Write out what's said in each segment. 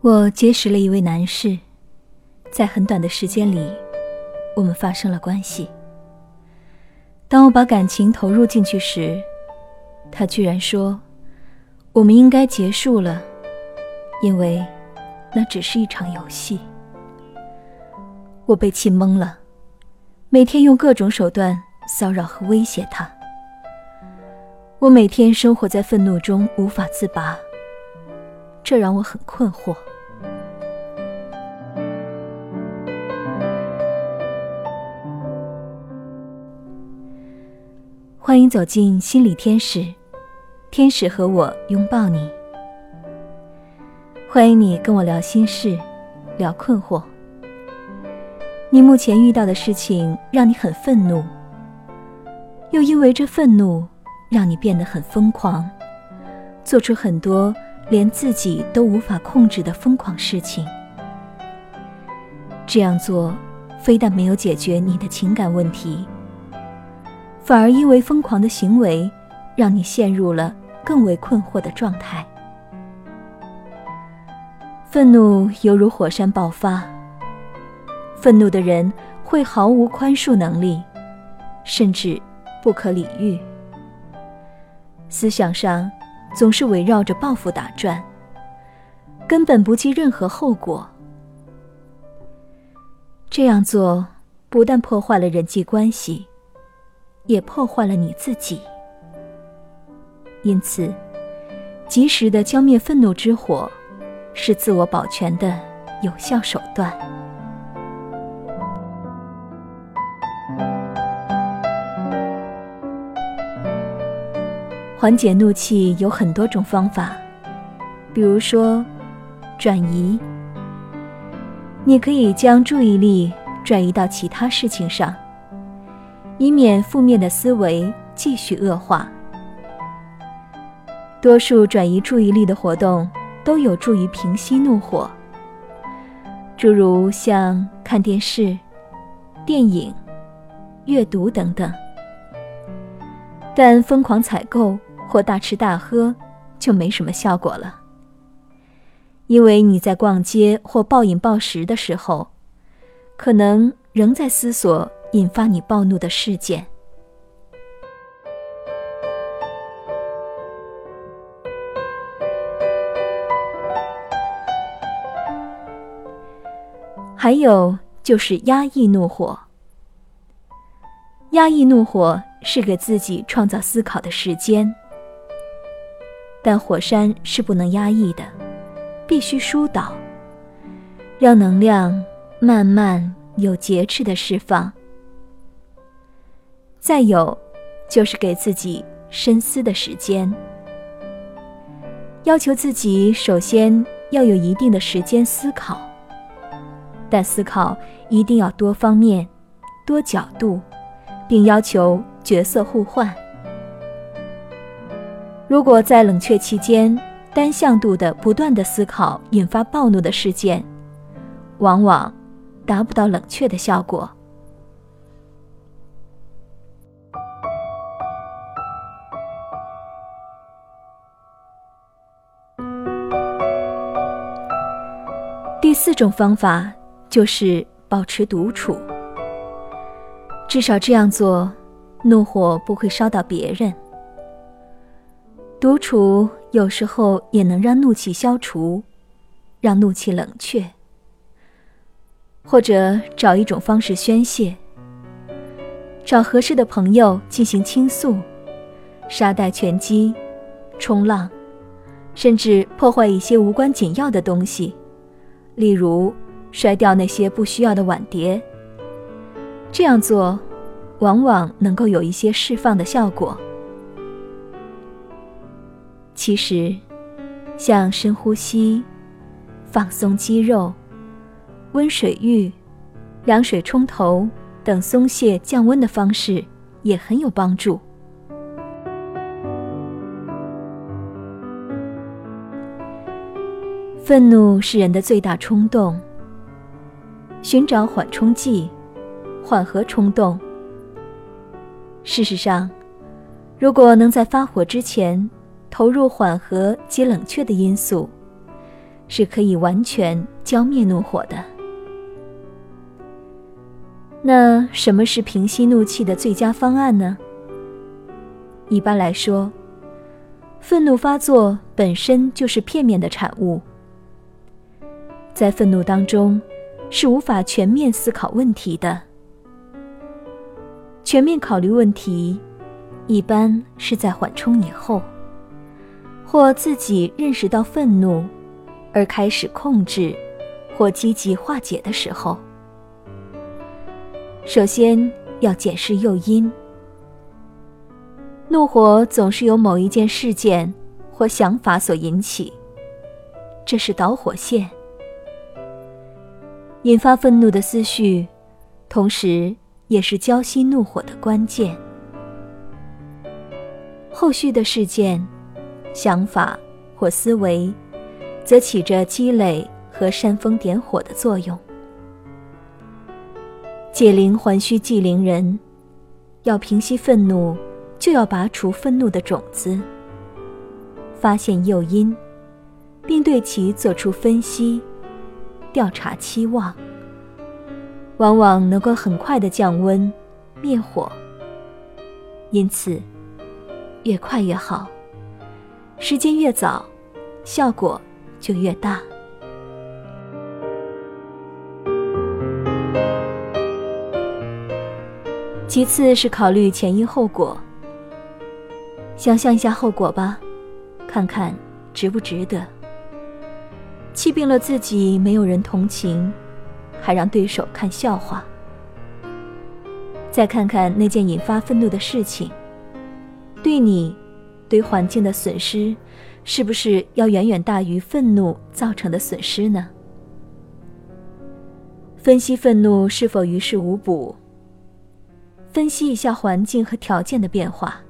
我结识了一位男士，在很短的时间里，我们发生了关系。当我把感情投入进去时，他居然说：“我们应该结束了，因为那只是一场游戏。”我被气懵了，每天用各种手段骚扰和威胁他。我每天生活在愤怒中无法自拔，这让我很困惑。欢迎走进心理天使，天使和我拥抱你。欢迎你跟我聊心事，聊困惑。你目前遇到的事情让你很愤怒，又因为这愤怒让你变得很疯狂，做出很多连自己都无法控制的疯狂事情。这样做非但没有解决你的情感问题。反而因为疯狂的行为，让你陷入了更为困惑的状态。愤怒犹如火山爆发，愤怒的人会毫无宽恕能力，甚至不可理喻。思想上总是围绕着报复打转，根本不计任何后果。这样做不但破坏了人际关系。也破坏了你自己。因此，及时的浇灭愤怒之火，是自我保全的有效手段。缓解怒气有很多种方法，比如说，转移。你可以将注意力转移到其他事情上。以免负面的思维继续恶化。多数转移注意力的活动都有助于平息怒火，诸如像看电视、电影、阅读等等。但疯狂采购或大吃大喝就没什么效果了，因为你在逛街或暴饮暴食的时候，可能仍在思索。引发你暴怒的事件，还有就是压抑怒火。压抑怒火是给自己创造思考的时间，但火山是不能压抑的，必须疏导，让能量慢慢有节制的释放。再有，就是给自己深思的时间。要求自己首先要有一定的时间思考，但思考一定要多方面、多角度，并要求角色互换。如果在冷却期间单向度的不断的思考引发暴怒的事件，往往达不到冷却的效果。第四种方法就是保持独处，至少这样做，怒火不会烧到别人。独处有时候也能让怒气消除，让怒气冷却，或者找一种方式宣泄，找合适的朋友进行倾诉，沙袋拳击、冲浪，甚至破坏一些无关紧要的东西。例如，摔掉那些不需要的碗碟。这样做，往往能够有一些释放的效果。其实，像深呼吸、放松肌肉、温水浴、凉水冲头等松懈降温的方式，也很有帮助。愤怒是人的最大冲动。寻找缓冲剂，缓和冲动。事实上，如果能在发火之前投入缓和及冷却的因素，是可以完全浇灭怒火的。那什么是平息怒气的最佳方案呢？一般来说，愤怒发作本身就是片面的产物，在愤怒当中是无法全面思考问题的。全面考虑问题，一般是在缓冲以后，或自己认识到愤怒，而开始控制或积极化解的时候。首先要检视诱因。怒火总是由某一件事件或想法所引起，这是导火线，引发愤怒的思绪，同时也是浇熄怒火的关键。后续的事件、想法或思维，则起着积累和煽风点火的作用。解铃还须系铃人，要平息愤怒，就要拔除愤怒的种子，发现诱因，并对其做出分析、调查期望，往往能够很快的降温、灭火。因此，越快越好，时间越早，效果就越大。其次是考虑前因后果。想象一下后果吧，看看值不值得。气病了自己，没有人同情，还让对手看笑话。再看看那件引发愤怒的事情，对你、对环境的损失，是不是要远远大于愤怒造成的损失呢？分析愤怒是否于事无补。分析一下环境和条件的变化，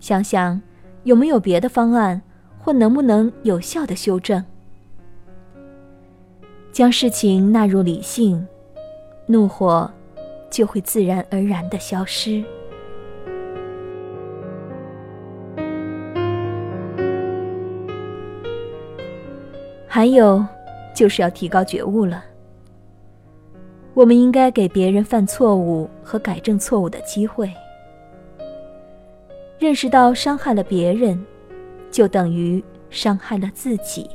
想想有没有别的方案，或能不能有效的修正，将事情纳入理性，怒火就会自然而然的消失。还有，就是要提高觉悟了。我们应该给别人犯错误和改正错误的机会。认识到伤害了别人，就等于伤害了自己。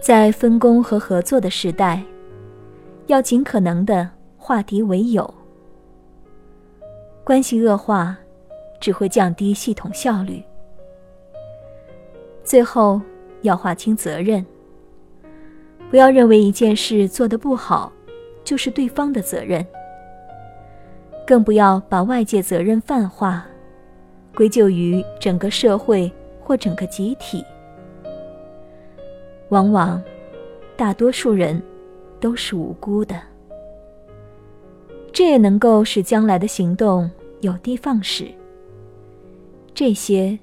在分工和合作的时代，要尽可能的化敌为友。关系恶化，只会降低系统效率。最后，要划清责任。不要认为一件事做得不好，就是对方的责任。更不要把外界责任泛化，归咎于整个社会或整个集体。往往，大多数人都是无辜的。这也能够使将来的行动有的放矢。这些，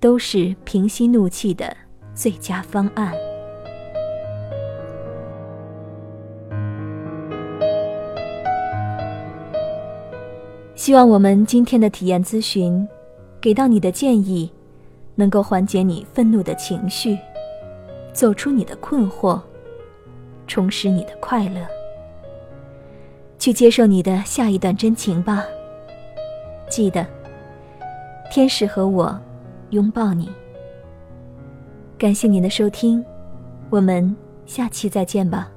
都是平息怒气的最佳方案。希望我们今天的体验咨询，给到你的建议，能够缓解你愤怒的情绪，走出你的困惑，重拾你的快乐，去接受你的下一段真情吧。记得，天使和我拥抱你。感谢您的收听，我们下期再见吧。